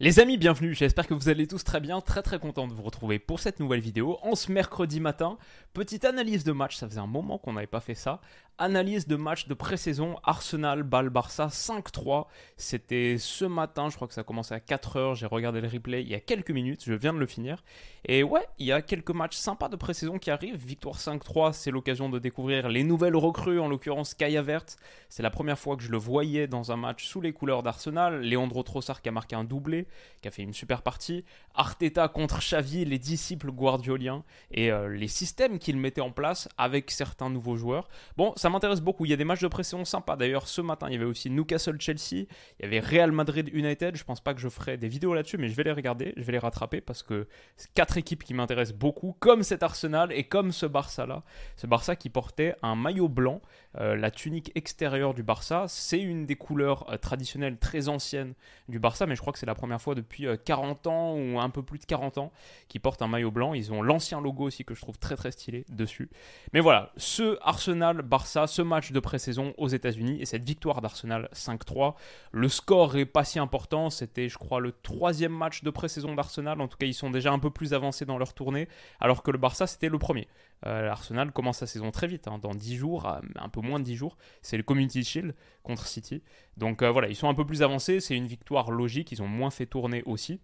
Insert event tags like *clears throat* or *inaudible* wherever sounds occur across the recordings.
Les amis, bienvenue, j'espère que vous allez tous très bien, très très content de vous retrouver pour cette nouvelle vidéo. En ce mercredi matin, petite analyse de match, ça faisait un moment qu'on n'avait pas fait ça. Analyse de match de pré-saison, Arsenal, Ball, Barça 5-3. C'était ce matin, je crois que ça a commencé à 4h, j'ai regardé le replay il y a quelques minutes, je viens de le finir. Et ouais, il y a quelques matchs sympas de pré-saison qui arrivent. Victoire 5-3, c'est l'occasion de découvrir les nouvelles recrues, en l'occurrence Kaya Vert. C'est la première fois que je le voyais dans un match sous les couleurs d'Arsenal. Leandro Trossard qui a marqué un doublé qui a fait une super partie. Arteta contre Xavi, les disciples guardioliens et euh, les systèmes qu'il mettait en place avec certains nouveaux joueurs. Bon, ça m'intéresse beaucoup. Il y a des matchs de pression sympas. D'ailleurs, ce matin, il y avait aussi Newcastle-Chelsea, il y avait Real Madrid-United. Je pense pas que je ferai des vidéos là-dessus, mais je vais les regarder, je vais les rattraper parce que c'est quatre équipes qui m'intéressent beaucoup, comme cet Arsenal et comme ce Barça-là. Ce Barça qui portait un maillot blanc, euh, la tunique extérieure du Barça. C'est une des couleurs euh, traditionnelles très anciennes du Barça, mais je crois que c'est la première fois depuis 40 euh, ans ou un peu plus de 40 ans qui portent un maillot blanc. Ils ont l'ancien logo aussi que je trouve très très stylé dessus. Mais voilà, ce Arsenal-Barça, ce match de pré-saison aux États-Unis et cette victoire d'Arsenal 5-3. Le score est pas si important, c'était je crois le troisième match de pré-saison d'Arsenal. En tout cas, ils sont déjà un peu plus avancés dans leur tournée, alors que le Barça c'était le premier. Euh, commence sa saison très vite, hein, dans 10 jours, un peu moins de 10 jours. C'est le Community Shield contre City. Donc euh, voilà, ils sont un peu plus avancés, c'est une victoire logique, ils ont moins fait tourner aussi.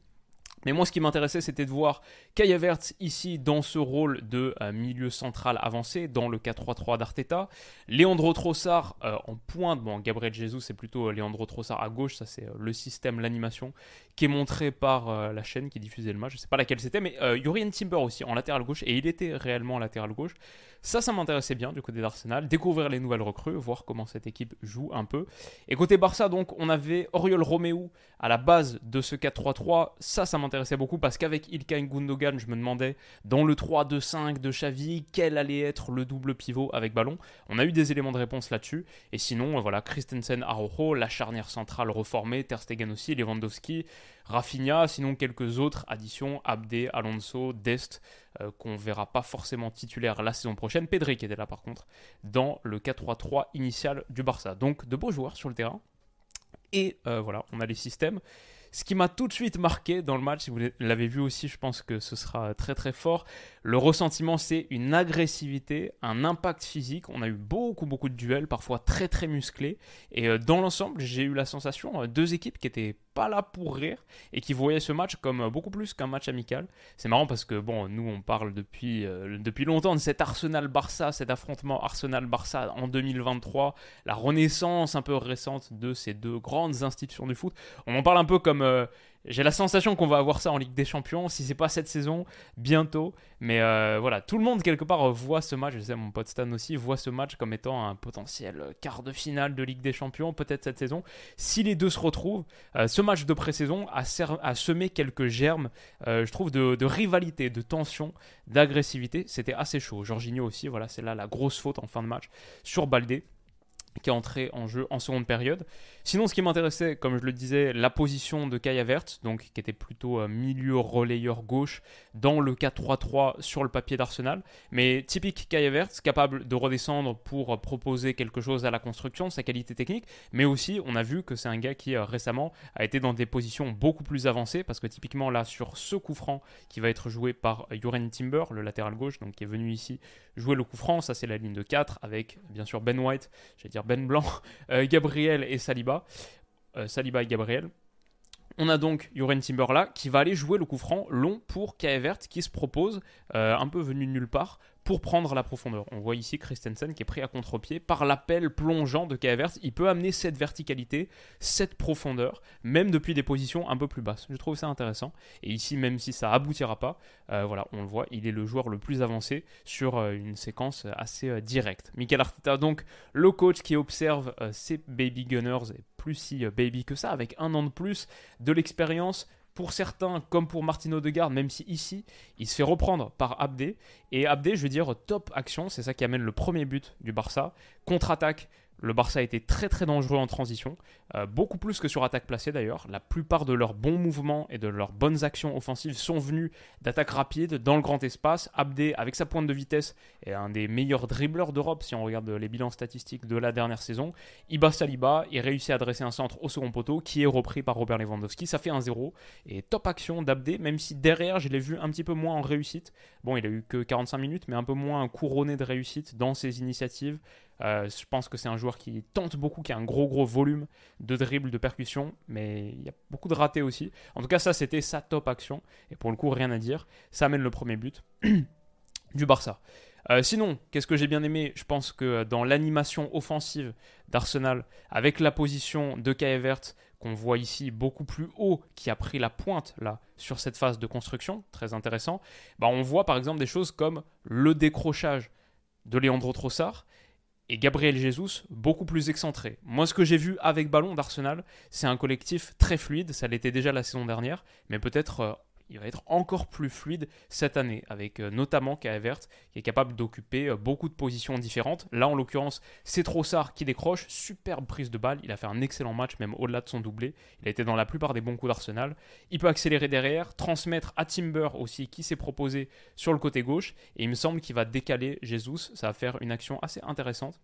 Mais moi, ce qui m'intéressait, c'était de voir Kaya ici dans ce rôle de euh, milieu central avancé, dans le 4-3-3 d'Arteta. Leandro Trossard euh, en pointe. Bon, Gabriel Jesus, c'est plutôt euh, Leandro Trossard à gauche. Ça, c'est le système, l'animation qui est montré par la chaîne qui diffusait le match. Je ne sais pas laquelle c'était, mais Yurian Timber aussi en latéral gauche. Et il était réellement latéral gauche. Ça, ça m'intéressait bien du côté d'Arsenal. Découvrir les nouvelles recrues, voir comment cette équipe joue un peu. Et côté Barça, donc, on avait Oriol Romeu à la base de ce 4-3-3. Ça, ça m'intéressait beaucoup parce qu'avec Ilkay Gundogan, je me demandais dans le 3-2-5 de Xavi, quel allait être le double pivot avec ballon. On a eu des éléments de réponse là-dessus. Et sinon, voilà, Christensen, Araujo, la charnière centrale reformée, Ter Stegen aussi, Lewandowski, Rafinha, sinon quelques autres additions, Abde, Alonso, Dest, qu'on euh, qu'on verra pas forcément titulaire la saison prochaine. Pedri qui était là par contre, dans le 4-3-3 initial du Barça. Donc de beaux joueurs sur le terrain. Et euh, voilà, on a les systèmes. Ce qui m'a tout de suite marqué dans le match, si vous l'avez vu aussi, je pense que ce sera très très fort. Le ressentiment, c'est une agressivité, un impact physique. On a eu beaucoup beaucoup de duels, parfois très très musclés. Et euh, dans l'ensemble, j'ai eu la sensation, deux équipes qui étaient pas là pour rire et qui voyait ce match comme beaucoup plus qu'un match amical. C'est marrant parce que bon, nous on parle depuis, euh, depuis longtemps de cet Arsenal-Barça, cet affrontement Arsenal-Barça en 2023, la renaissance un peu récente de ces deux grandes institutions du foot. On en parle un peu comme euh, j'ai la sensation qu'on va avoir ça en Ligue des Champions, si c'est pas cette saison, bientôt. Mais euh, voilà, tout le monde quelque part voit ce match, je sais mon pote Stan aussi, voit ce match comme étant un potentiel quart de finale de Ligue des Champions, peut-être cette saison. Si les deux se retrouvent, euh, ce match de pré-saison a, semé quelques germes, euh, je trouve, de, de, rivalité, de tension, d'agressivité. C'était assez chaud. Jorginho aussi, voilà, c'est là la grosse faute en fin de match sur Baldé qui est entré en jeu en seconde période. Sinon, ce qui m'intéressait, comme je le disais, la position de Kaya Vert, donc qui était plutôt euh, milieu relayeur gauche dans le 4-3-3 sur le papier d'Arsenal. Mais typique Kaya Vert, capable de redescendre pour proposer quelque chose à la construction, sa qualité technique. Mais aussi, on a vu que c'est un gars qui euh, récemment a été dans des positions beaucoup plus avancées, parce que typiquement là, sur ce coup franc qui va être joué par Joren Timber, le latéral gauche, donc qui est venu ici jouer le coup franc, ça c'est la ligne de 4 avec bien sûr Ben White, j'allais dire Ben Blanc, *laughs* euh, Gabriel et Saliba. Euh, Saliba et Gabriel. On a donc Joren Timber là qui va aller jouer le coup franc long pour Kaevert qui se propose, euh, un peu venu de nulle part, pour prendre la profondeur. On voit ici Christensen qui est pris à contre-pied par l'appel plongeant de Kaevert. Il peut amener cette verticalité, cette profondeur, même depuis des positions un peu plus basses. Je trouve ça intéressant. Et ici, même si ça aboutira pas, euh, voilà, on le voit, il est le joueur le plus avancé sur euh, une séquence assez euh, directe. Michael Arteta, donc, le coach qui observe ces baby gunners, plus si baby que ça, avec un an de plus de l'expérience pour certains, comme pour Martino Degarde, même si ici, il se fait reprendre par Abdé. Et Abdé, je veux dire, top action, c'est ça qui amène le premier but du Barça. Contre-attaque, le Barça a été très très dangereux en transition, euh, beaucoup plus que sur attaque placée d'ailleurs. La plupart de leurs bons mouvements et de leurs bonnes actions offensives sont venus d'attaques rapides dans le grand espace. Abdé, avec sa pointe de vitesse, est un des meilleurs dribbleurs d'Europe si on regarde les bilans statistiques de la dernière saison. Iba Saliba, il réussit à dresser un centre au second poteau qui est repris par Robert Lewandowski. Ça fait un 0 et top action d'Abdé, même si derrière je l'ai vu un petit peu moins en réussite. Bon, il a eu que 45 minutes, mais un peu moins couronné de réussite dans ses initiatives. Euh, je pense que c'est un joueur qui tente beaucoup, qui a un gros gros volume de dribble, de percussion, mais il y a beaucoup de ratés aussi. En tout cas, ça c'était sa top action, et pour le coup, rien à dire. Ça amène le premier but *clears throat* du Barça. Euh, sinon, qu'est-ce que j'ai bien aimé? Je pense que dans l'animation offensive d'Arsenal, avec la position de Kai qu'on voit ici beaucoup plus haut, qui a pris la pointe là sur cette phase de construction, très intéressant, bah, on voit par exemple des choses comme le décrochage de Leandro Trossard et Gabriel Jesus beaucoup plus excentré. Moi, ce que j'ai vu avec ballon d'Arsenal, c'est un collectif très fluide. Ça l'était déjà la saison dernière, mais peut-être euh, il va être encore plus fluide cette année, avec euh, notamment Kai qui est capable d'occuper euh, beaucoup de positions différentes. Là, en l'occurrence, c'est Trossard qui décroche, superbe prise de balle, il a fait un excellent match, même au-delà de son doublé. Il a été dans la plupart des bons coups d'Arsenal. Il peut accélérer derrière, transmettre à Timber aussi, qui s'est proposé sur le côté gauche, et il me semble qu'il va décaler Jesus. Ça va faire une action assez intéressante.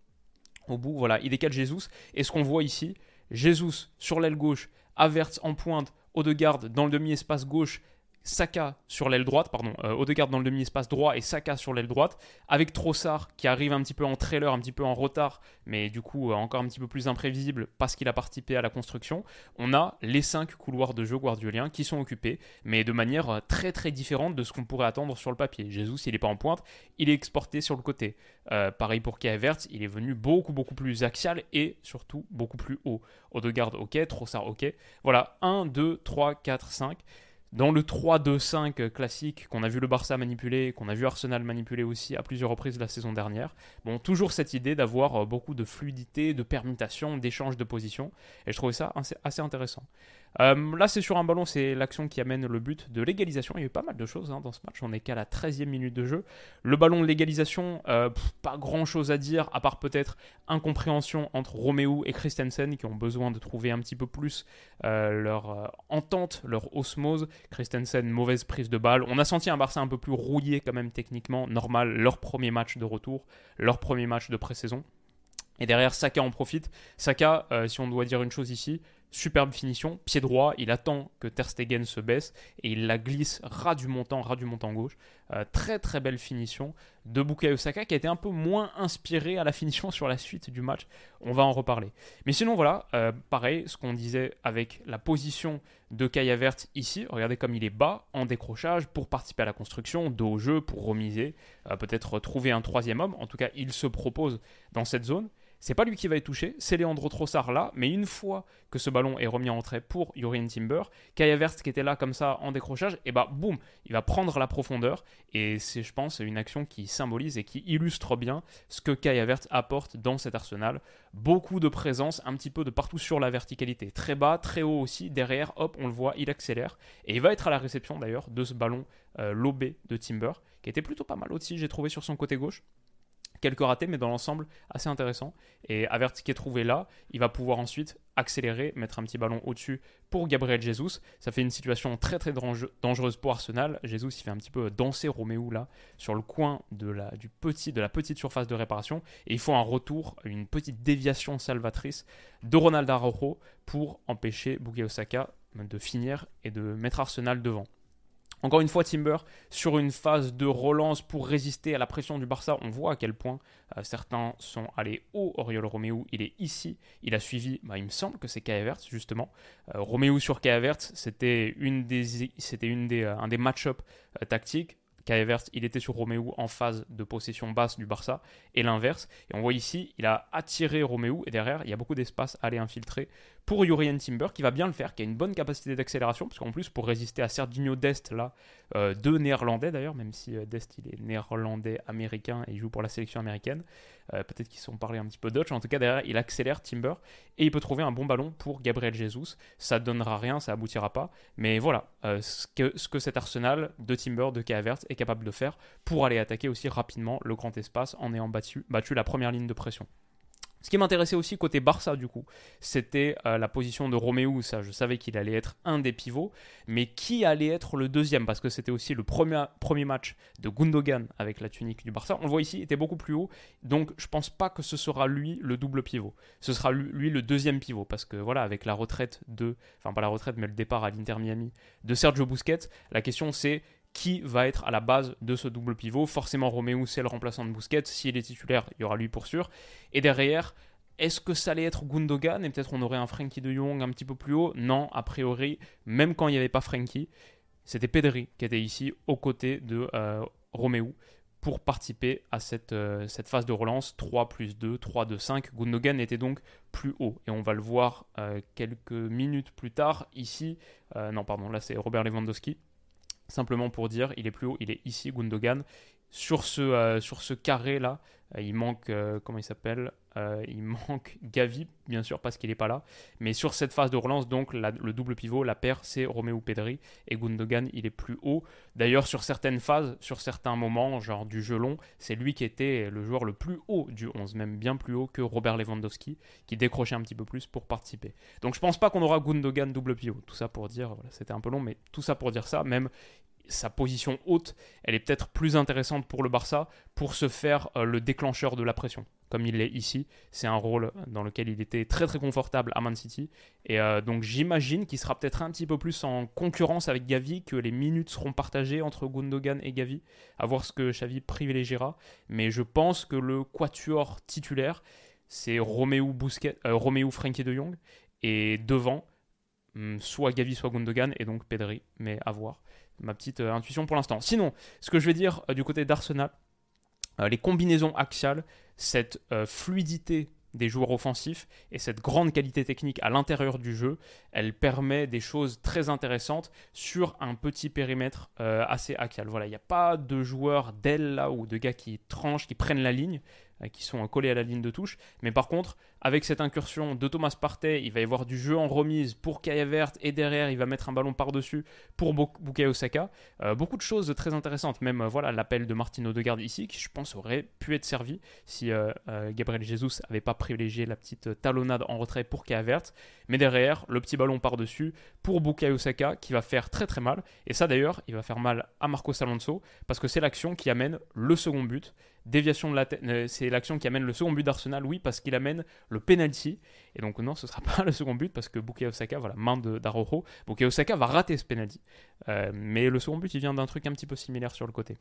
Au bout, voilà, il décale Jesus, et ce qu'on voit ici, Jesus sur l'aile gauche, Averts en pointe, garde dans le demi-espace gauche, Saka sur l'aile droite, pardon, euh, Odegaard dans le demi-espace droit et Saka sur l'aile droite, avec Trossard qui arrive un petit peu en trailer, un petit peu en retard, mais du coup euh, encore un petit peu plus imprévisible parce qu'il a participé à la construction. On a les cinq couloirs de jeu guardioliens qui sont occupés, mais de manière euh, très très différente de ce qu'on pourrait attendre sur le papier. Jesus, il n'est pas en pointe, il est exporté sur le côté. pareil pour Kai il est venu beaucoup beaucoup plus axial et surtout beaucoup plus haut. Odegaard ok, Trossard ok. Voilà, 1, 2, 3, 4, 5. Dans le 3-2-5 classique qu'on a vu le Barça manipuler, qu'on a vu Arsenal manipuler aussi à plusieurs reprises la saison dernière, bon, toujours cette idée d'avoir euh, beaucoup de fluidité, de permutation, d'échange de position, et je trouvais ça assez intéressant. Euh, là, c'est sur un ballon, c'est l'action qui amène le but de l'égalisation. Il y a eu pas mal de choses hein, dans ce match, on est qu'à la 13e minute de jeu. Le ballon de l'égalisation, euh, pas grand chose à dire, à part peut-être incompréhension entre Roméo et Christensen qui ont besoin de trouver un petit peu plus leur entente, leur osmose. Christensen, mauvaise prise de balle. On a senti un Barça un peu plus rouillé quand même techniquement, normal, leur premier match de retour, leur premier match de pré-saison. Et derrière, Saka en profite. Saka, si on doit dire une chose ici, Superbe finition, pied droit, il attend que Ter Stegen se baisse et il la glisse ras du montant, ras du montant gauche. Euh, très très belle finition de Bukayo Saka qui a été un peu moins inspiré à la finition sur la suite du match. On va en reparler. Mais sinon voilà, euh, pareil, ce qu'on disait avec la position de Kaya Vert ici. Regardez comme il est bas en décrochage pour participer à la construction, dos au jeu, pour remiser, euh, peut-être trouver un troisième homme. En tout cas, il se propose dans cette zone. C'est pas lui qui va être touché, c'est Leandro Trossard là, mais une fois que ce ballon est remis en retrait pour Yorian Timber, Kaya qui était là comme ça en décrochage, et bah boum, il va prendre la profondeur, et c'est je pense une action qui symbolise et qui illustre bien ce que Kaya apporte dans cet arsenal. Beaucoup de présence, un petit peu de partout sur la verticalité, très bas, très haut aussi, derrière, hop, on le voit, il accélère, et il va être à la réception d'ailleurs de ce ballon euh, lobé de Timber, qui était plutôt pas mal aussi, j'ai trouvé sur son côté gauche quelques ratés, mais dans l'ensemble assez intéressant. Et Avert qui est trouvé là, il va pouvoir ensuite accélérer, mettre un petit ballon au-dessus pour Gabriel Jesus. Ça fait une situation très très dangereuse pour Arsenal. Jesus il fait un petit peu danser Roméo là sur le coin de la, petite surface de réparation. Et il faut un retour, une petite déviation salvatrice de Ronald Araujo pour empêcher Bukayo Osaka de finir et de mettre Arsenal devant. Encore une fois, Timber, sur une phase de relance pour résister à la pression du Barça, on voit à quel point euh, certains sont allés haut. Oriol Roméo, il est ici. Il a suivi, bah, il me semble que c'est Kai justement. Euh, Roméo sur Kai c'était c'était euh, un des match-up tactiques. Kai il était sur Roméo en phase de possession basse du Barça, et l'inverse. Et on voit ici, il a attiré Roméo, et derrière, il y a beaucoup d'espace à aller infiltrer pour Jurien Timber, qui va bien le faire, qui a une bonne capacité d'accélération, parce qu'en plus, pour résister à Serginho Dest, là, euh, deux néerlandais d'ailleurs, même si euh, Dest il est néerlandais-américain et il joue pour la sélection américaine, euh, peut-être qu'ils sont parlé un petit peu Dutch, en tout cas derrière, il accélère Timber, et il peut trouver un bon ballon pour Gabriel Jesus. Ça donnera rien, ça aboutira pas, mais voilà ce, que, ce que cet arsenal de Timber, de Kavert est capable de faire pour aller attaquer aussi rapidement le grand espace en ayant battu la première ligne de pression. Ce qui m'intéressait aussi côté Barça, du coup, c'était euh, la position de Roméo. Ça, je savais qu'il allait être un des pivots, mais qui allait être le deuxième Parce que c'était aussi le premier, match de Gundogan avec la tunique du Barça. On le voit ici, il était beaucoup plus haut. Donc, je pense pas que ce sera lui le double pivot. Ce sera lui, le deuxième pivot. Parce que voilà, avec la retraite de. Enfin, pas la retraite, mais le départ à l'Inter Miami de Sergio Busquets, la question c'est qui va être à la base de ce double pivot. Forcément, Roméo, c'est le remplaçant de Busquets. S'il est titulaire, il y aura lui pour sûr. Et derrière, est-ce que ça allait être Gundogan? Et peut-être on aurait un Frankie de Jong un petit peu plus haut? Non, a priori, même quand il n'y avait pas Frankie, c'était Pedri qui était ici aux côtés de euh, Roméo pour participer à cette, euh, phase de relance 3 plus 2, 3, 2, 5. Gundogan était donc plus haut et on va le voir euh, quelques minutes plus tard ici. non, pardon, là c'est Robert Lewandowski simplement pour dire, il est plus haut, il est ici, Gundogan. Sur ce, euh, ce carré là, euh, il manque, euh, comment il s'appelle Il *laughs* manque Gavi, bien sûr, parce qu'il n'est pas là. Mais sur cette phase de relance, donc le double pivot, la paire, c'est Roméo Pedri et Gundogan, il est plus haut. D'ailleurs, sur certaines phases, sur certains moments, genre du jeu long, c'est lui qui était le joueur le plus haut du 11, même bien plus haut que Robert Lewandowski, qui décrochait un petit peu plus pour participer. Donc je pense pas qu'on aura Gundogan double pivot. Tout ça pour dire, voilà, c'était un peu long, mais tout ça pour dire ça, même sa position haute, elle est peut-être plus intéressante pour le Barça pour se faire euh, le déclencheur de la pression, comme il l'est ici. C'est un rôle dans lequel il était très très confortable à Man City. Et euh, donc j'imagine qu'il sera peut-être un petit peu plus en concurrence avec Gavi, que les minutes seront partagées entre Gundogan et Gavi, à voir ce que Xavi privilégiera. Mais je pense que le quatuor titulaire, c'est Roméo, Busquets, euh, Roméo Frenkie de Jong. Et devant, hmm, soit Gavi, soit Gundogan, et donc Pedri, mais à voir ma petite euh, intuition pour l'instant. Sinon, ce que je vais dire euh, du côté d'Arsenal, euh, les combinaisons axiales, cette fluidité des joueurs offensifs et cette grande qualité technique à l'intérieur du jeu, elle permet des choses très intéressantes sur un petit périmètre assez axial. Voilà, il n'y a pas de joueurs d'aile là ou de gars qui tranchent, qui prennent la ligne. Euh, qui sont collés à la ligne de touche. Mais par contre, avec cette incursion de Thomas Partey, il va y avoir du jeu en remise pour Kaya Vert et derrière, il va mettre un ballon par-dessus pour Bukayo Osaka. Euh, beaucoup de choses très intéressantes. Même euh, voilà l'appel de Martino Odegaard ici, qui je pense aurait pu être servi si Gabriel Jesus n'avait pas privilégié la petite talonnade en retrait pour Kaya Vert. Mais derrière, le petit ballon par-dessus pour Bukayo Osaka qui va faire très très mal. Et ça d'ailleurs, il va faire mal à Marcos Alonso parce que c'est l'action qui amène le second but déviation de la tête, euh, c'est l'action qui amène le second but d'Arsenal, oui, parce qu'il amène le penalty. Et donc non, ce sera *laughs* pas le second but parce que Bukayo Osaka, voilà, main d'Arojo, Bukayo Osaka va rater ce penalty. Euh, mais le second but, il vient d'un truc un petit peu similaire sur le côté.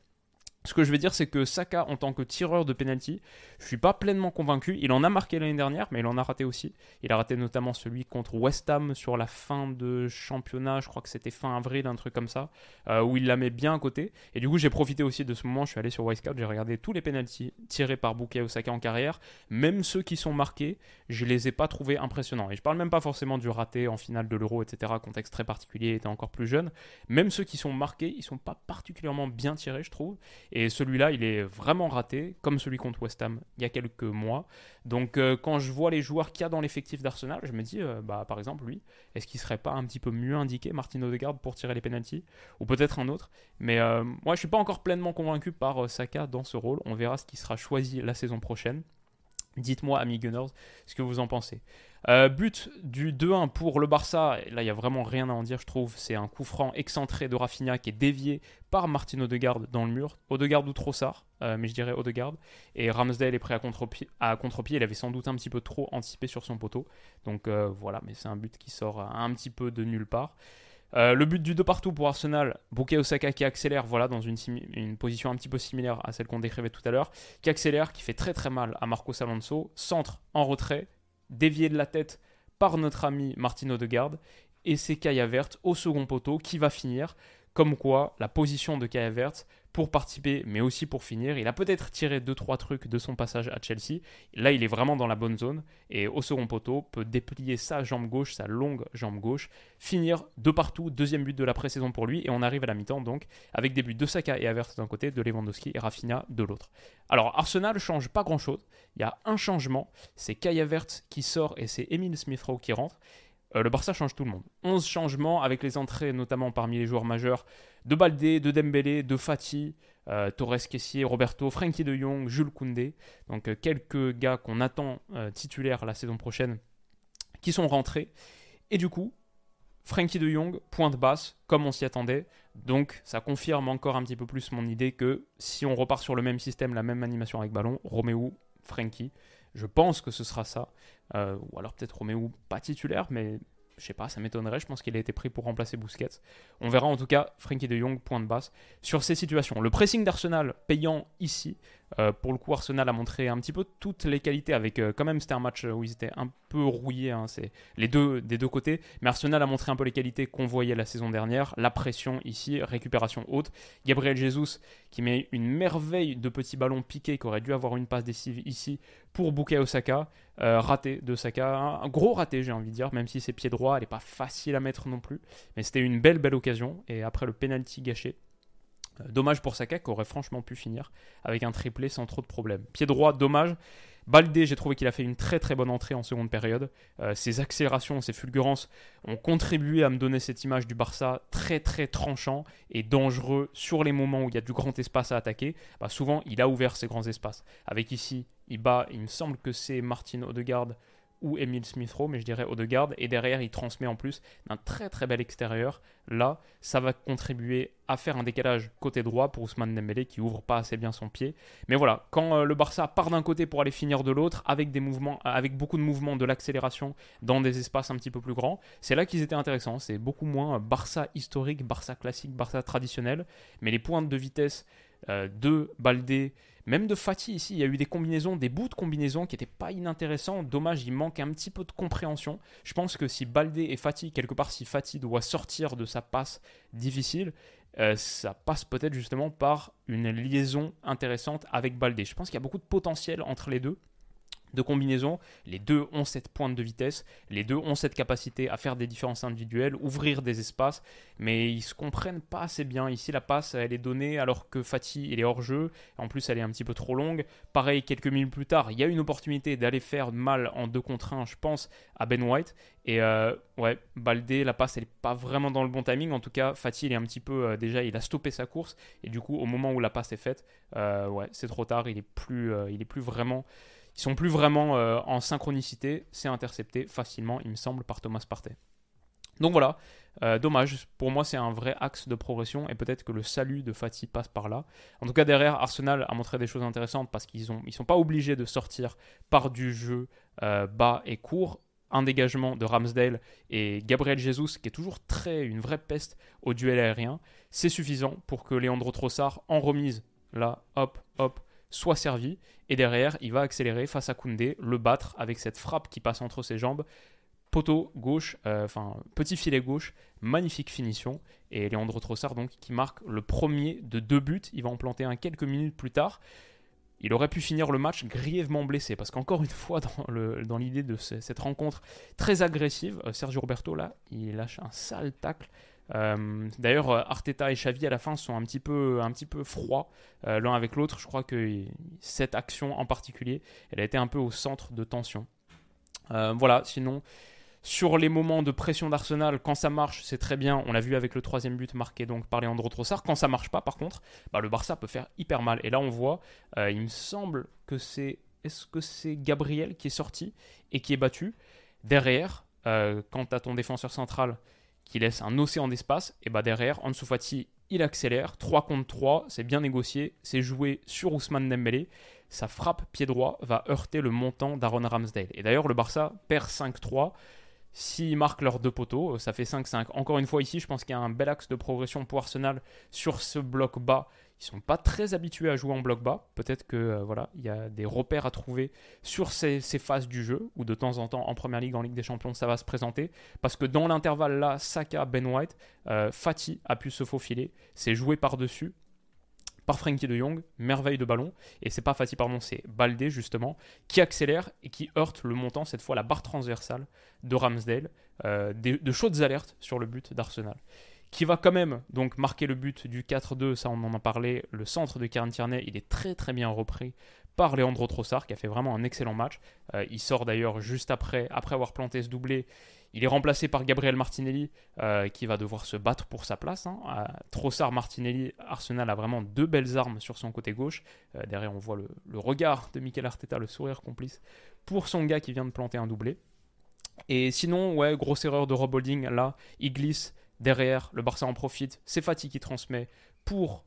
Ce que je veux dire, c'est que Saka, en tant que tireur de penalty, je suis pas pleinement convaincu. Il en a marqué l'année dernière, mais il en a raté aussi. Il a raté notamment celui contre West Ham sur la fin de championnat, je crois que c'était fin avril, un truc comme ça, euh, où il la met bien à côté. Et du coup, j'ai profité aussi de ce moment. Je suis allé sur Wisecout, j'ai regardé tous les penalties tirés par Bukayo Saka en carrière, même ceux qui sont marqués, je les ai pas trouvés impressionnants. Et je parle même pas forcément du raté en finale de l'Euro, etc. Contexte très particulier, était encore plus jeune. Même ceux qui sont marqués, ils sont pas particulièrement bien tirés, je trouve. Et celui-là, il est vraiment raté, comme celui contre West Ham il y a quelques mois. Donc euh, quand je vois les joueurs qu'il y a dans l'effectif d'Arsenal, je me dis, euh, bah, par exemple, lui, est-ce qu'il serait pas un petit peu mieux indiqué, Martin Odegaard, pour tirer les penalties Ou peut-être un autre. Mais euh, moi, je suis pas encore pleinement convaincu par Saka dans ce rôle. On verra ce qui sera choisi la saison prochaine. Dites-moi, amis Gunners, ce que vous en pensez. Euh, but du 2-1 pour le Barça, là il n'y a vraiment rien à en dire je trouve, c'est un coup franc excentré de Rafinha qui est dévié par Martin Odegaard dans le mur, Odegaard ou Trossard, euh, mais je dirais Odegaard, et Ramsdale est prêt à contre-pied, contre il avait sans doute un petit peu trop anticipé sur son poteau, donc euh, voilà, mais c'est un but qui sort un petit peu de nulle part. le but du 2 partout pour Arsenal, Bouquet Osaka qui accélère, voilà, dans une, une, position un petit peu similaire à celle qu'on décrivait tout à l'heure, qui accélère, qui fait très très mal à Marcos Alonso, centre en retrait, dévié de la tête par notre ami Martino Odegaard. Et c'est Kaya Vert au second poteau qui va finir. Comme quoi, la position de Kaya Vert pour participer, mais aussi pour finir. Il a peut-être tiré 2-3 trucs de son passage à Chelsea. Là, il est vraiment dans la bonne zone. Et au second poteau, peut déplier sa jambe gauche, sa longue jambe gauche, finir de partout. Deuxième but de la pré-saison pour lui. Et on arrive à la mi-temps, donc, avec des buts de Saka et Havertz d'un côté, de Lewandowski et Rafinha de l'autre. Alors, Arsenal change pas grand-chose. Il y a un changement. C'est Kai Havertz qui sort et c'est Emile Smith-Rowe qui rentre. Le Barça change tout le monde. 11 changements avec les entrées notamment parmi les joueurs majeurs de Baldé, de Dembélé, de Fati, Torres Kessier, Roberto, Frankie de Jong, Jules Koundé. Donc quelques gars qu'on attend titulaires la saison prochaine qui sont rentrés. Et du coup, Frankie de Jong, pointe basse, comme on s'y attendait. Donc ça confirme encore un petit peu plus mon idée que si on repart sur le même système, la même animation avec ballon, Roméo, Frankie, je pense que ce sera ça. Euh, ou alors peut-être Roméo pas titulaire, mais je sais pas, ça m'étonnerait. Je pense qu'il a été pris pour remplacer Busquets. On verra en tout cas Frankie de Jong, point de basse, sur ces situations. Le pressing d'Arsenal payant ici. Euh, pour le coup, Arsenal a montré un petit peu toutes les qualités. Avec euh, quand même, c'était un match où ils étaient un peu rouillés, hein, c'est les deux des deux côtés. Mais Arsenal a montré un peu les qualités qu'on voyait la saison dernière. La pression ici, récupération haute. Gabriel Jesus qui met une merveille de petits ballons piqués, qui aurait dû avoir une passe décisive ici pour Bukayo Osaka. Euh, raté de Saka, un, gros raté j'ai envie de dire, même si c'est pied droit, elle n'est pas facile à mettre non plus. Mais c'était une belle belle occasion. Et après le penalty gâché, dommage pour Saka qui aurait franchement pu finir avec un triplé sans trop de problèmes. Pied droit, dommage. Baldé, j'ai trouvé qu'il a fait une très très bonne entrée en seconde période. Euh, ses accélérations, ses fulgurances ont contribué à me donner cette image du Barça très très tranchant et dangereux sur les moments où il y a du grand espace à attaquer. Bah, souvent, il a ouvert ces grands espaces. Avec ici, il bat, il me semble que c'est Martin Odegaard ou Emile Smith-Rowe, mais je dirais Odegaard. Et derrière, il transmet en plus d'un très très bel extérieur. Là, ça va contribuer à faire un décalage côté droit pour Ousmane Dembélé qui ouvre pas assez bien son pied. Mais voilà, quand euh, le Barça part d'un côté pour aller finir de l'autre, avec des mouvements, euh, avec beaucoup de mouvements, de l'accélération dans des espaces un petit peu plus grands, c'est là qu'ils étaient intéressants. C'est beaucoup moins Barça historique, Barça classique, Barça traditionnel. Mais les pointes de vitesse euh, de Baldé, même de Fatih ici, il y a eu des combinaisons, des bouts de combinaisons qui n'étaient pas inintéressants. Dommage, il manque un petit peu de compréhension. Je pense que si Baldé et Fatih, quelque part, si Fatih doit sortir de sa passe difficile, euh, ça passe peut-être justement par une liaison intéressante avec Baldé. Je pense qu'il y a beaucoup de potentiel entre les deux de combinaison. Les deux ont cette pointe de vitesse, les deux ont cette capacité à faire des différences individuelles, ouvrir des espaces, mais ils se comprennent pas assez bien. Ici, la passe, elle est donnée alors que Fatih, il est hors jeu. En plus, elle est un petit peu trop longue. Pareil, quelques minutes plus tard, il y a une opportunité d'aller faire mal en deux contre un, je pense, à Ben White. Et euh, ouais, Baldé, la passe, elle n'est pas vraiment dans le bon timing. En tout cas, Fatih, il est un petit peu euh, déjà, il a stoppé sa course. Et du coup, au moment où la passe est faite, euh, ouais, c'est trop tard. Il est plus, il est plus vraiment ils sont plus vraiment euh, en synchronicité. C'est intercepté facilement, il me semble, par Thomas Partey. Donc voilà, euh, dommage. Pour moi, c'est un vrai axe de progression et peut-être que le salut de Fatih passe par là. En tout cas, derrière, Arsenal a montré des choses intéressantes parce qu'ils ne ils sont pas obligés de sortir par du jeu euh, bas et court. Un dégagement de Ramsdale et Gabriel Jesus, qui est toujours très une vraie peste au duel aérien, c'est suffisant pour que Leandro Trossard, en remise, là, hop, hop, soit servi. Et derrière, il va accélérer face à Koundé, le battre avec cette frappe qui passe entre ses jambes. Poteau gauche, euh, petit filet gauche, magnifique finition. Et Léandre Trossard qui marque le premier de deux buts. Il va en planter un quelques minutes plus tard. Il aurait pu finir le match grièvement blessé parce qu'encore une fois dans l'idée de cette rencontre très agressive, euh, Sergio Roberto là, il lâche un sale tacle euh, d'ailleurs, euh, Arteta et Xavi à la fin sont un petit peu, un petit peu froids euh, l'un avec l'autre. Je crois que cette action en particulier, elle a été un peu au centre de tension. voilà, sinon, sur les moments de pression d'Arsenal, quand ça marche, c'est très bien. On l'a vu avec le troisième but marqué donc par Leandro Trossard. Quand ça marche pas, par contre, bah, le Barça peut faire hyper mal. Et là, on voit, il me semble que c'est. Est-ce que c'est Gabriel qui est sorti et qui est battu Derrière, quand tu as ton défenseur central qui laisse un océan d'espace, et bah derrière, Ansu Fati, il accélère, 3 contre 3, c'est bien négocié, c'est joué sur Ousmane Dembélé, sa frappe pied droit va heurter le montant d'Aaron Ramsdale. Et d'ailleurs, le Barça perd 5-3. S'ils marquent leurs deux poteaux, ça fait 5-5. Encore une fois, ici, je pense qu'il y a un bel axe de progression pour Arsenal sur ce bloc bas ils sont pas très habitués à jouer en bloc bas. Peut-être que euh, voilà, il y a des repères à trouver sur ces, phases du jeu, ou de temps en temps en Première Ligue, en Ligue des Champions, ça va se présenter. Parce que dans l'intervalle là, Saka, Ben White, euh, Fati a pu se faufiler, c'est joué par-dessus par Frankie de Jong, merveille de ballon, et c'est pas Fati pardon, c'est Baldé justement, qui accélère et qui heurte le montant, cette fois la barre transversale de Ramsdale, euh, de chaudes alertes sur le but d'Arsenal qui va quand même donc marquer le but du 4-2, ça on en a parlé, le centre de Karen Tierney, il est très très bien repris par Leandro Trossard qui a fait vraiment un excellent match. Euh, il sort d'ailleurs juste après, après avoir planté ce doublé, Il est remplacé par Gabriel Martinelli euh, qui va devoir se battre pour sa place. Hein. Trossard, Martinelli, Arsenal a vraiment deux belles armes sur son côté gauche. Euh, derrière, on voit le, regard de Mikel Arteta, le sourire complice pour son gars qui vient de planter un doublé. Et sinon, ouais, grosse erreur de Rob Holding. Là, il glisse derrière, le Barça en profite. C'est Fatih qui transmet pour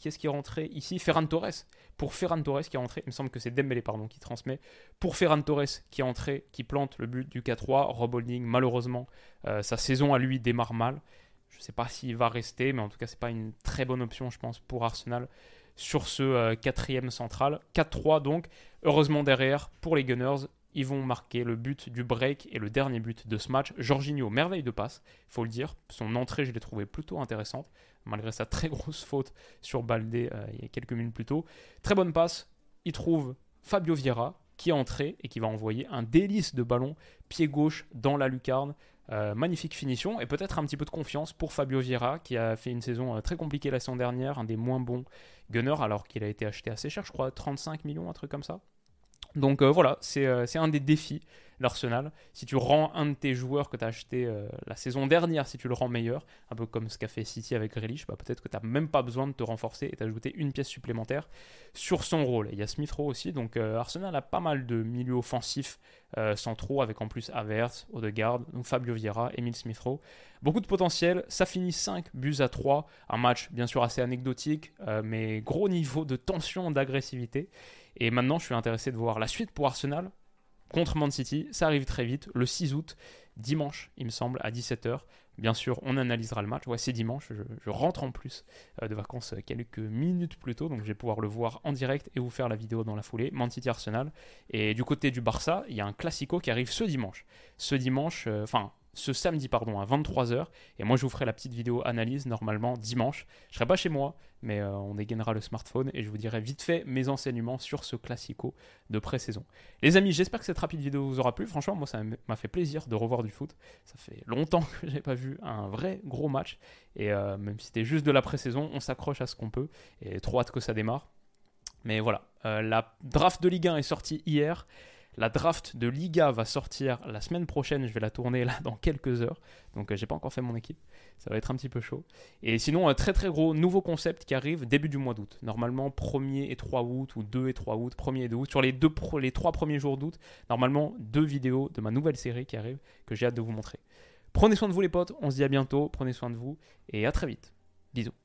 qui est-ce qui est rentré ici? Ferran Torres. Pour Ferran Torres qui est rentré, il me semble que c'est Dembélé pardon, qui transmet. Pour Ferran Torres qui est entré, qui plante le but du 4-3. Rob Holding, malheureusement, euh, sa saison à lui démarre mal. Je ne sais pas s'il va rester, mais en tout cas, c'est pas une très bonne option, je pense, pour Arsenal sur ce euh, quatrième central. 4-3 donc. Heureusement derrière, pour les Gunners, ils vont marquer le but du break et le dernier but de ce match. Jorginho, merveille de passe, il faut le dire. Son entrée, je l'ai trouvée plutôt intéressante malgré sa très grosse faute sur Baldé euh, il y a quelques minutes plus tôt. Très bonne passe, il trouve Fabio Vieira qui est entré et qui va envoyer un délice de ballon pied gauche dans la lucarne. Euh, magnifique finition et peut-être un petit peu de confiance pour Fabio Vieira qui a fait une saison euh, très compliquée la saison dernière, un des moins bons gunners alors qu'il a été acheté assez cher, je crois 35 millions, un truc comme ça. Donc voilà, c'est un des défis l'Arsenal. Si tu rends un de tes joueurs que tu as acheté euh, la saison dernière, si tu le rends meilleur, un peu comme ce qu'a fait City avec Grealish, bah, peut-être que tu n'as même pas besoin de te renforcer et t'ajouter une pièce supplémentaire sur son rôle. il y a Smith Rowe aussi, donc euh, Arsenal a pas mal de milieux offensifs euh, centraux, avec en plus Havertz, Odegaard, donc Fabio Vieira, Emile Smith Rowe. Beaucoup de potentiel, ça finit 5 buts à 3, un match bien sûr assez anecdotique, mais gros niveau de tension, d'agressivité. Et maintenant, je suis intéressé de voir la suite pour Arsenal contre Man City. Ça arrive très vite, le 6 août, dimanche, il me semble, à 17h. Bien sûr, on analysera le match. Ouais, c'est dimanche, je, rentre en plus euh, de vacances quelques minutes plus tôt, donc je vais pouvoir le voir en direct et vous faire la vidéo dans la foulée. Man City Arsenal. Et du côté du Barça, il y a un classico qui arrive ce dimanche. Ce dimanche, euh, enfin, ce samedi pardon à 23h et moi je vous ferai la petite vidéo analyse normalement dimanche. Je serai pas chez moi mais euh, on dégainera le smartphone et je vous dirai vite fait mes enseignements sur ce classico de pré-saison. Les amis, j'espère que cette rapide vidéo vous aura plu. Franchement, moi ça m'a fait plaisir de revoir du foot. Ça fait longtemps *laughs* que j'ai pas vu un vrai gros match et euh, même si c'était juste de la pré-saison, on s'accroche à ce qu'on peut et trop hâte que ça démarre. Mais voilà, euh, la draft de Ligue 1 est sortie hier. La draft de Liga va sortir la semaine prochaine. Je vais la tourner là dans quelques heures. Donc, euh, j'ai pas encore fait mon équipe. Ça va être un petit peu chaud. Et sinon, un très très gros nouveau concept qui arrive début du mois d'août. Normalement, 1er et 3 août ou 2 et 3 août, 1er et 2 août. Sur les, deux les 3 premiers jours d'août, normalement, deux vidéos de ma nouvelle série qui arrive que j'ai hâte de vous montrer. Prenez soin de vous, les potes. On se dit à bientôt. Prenez soin de vous et à très vite. Bisous.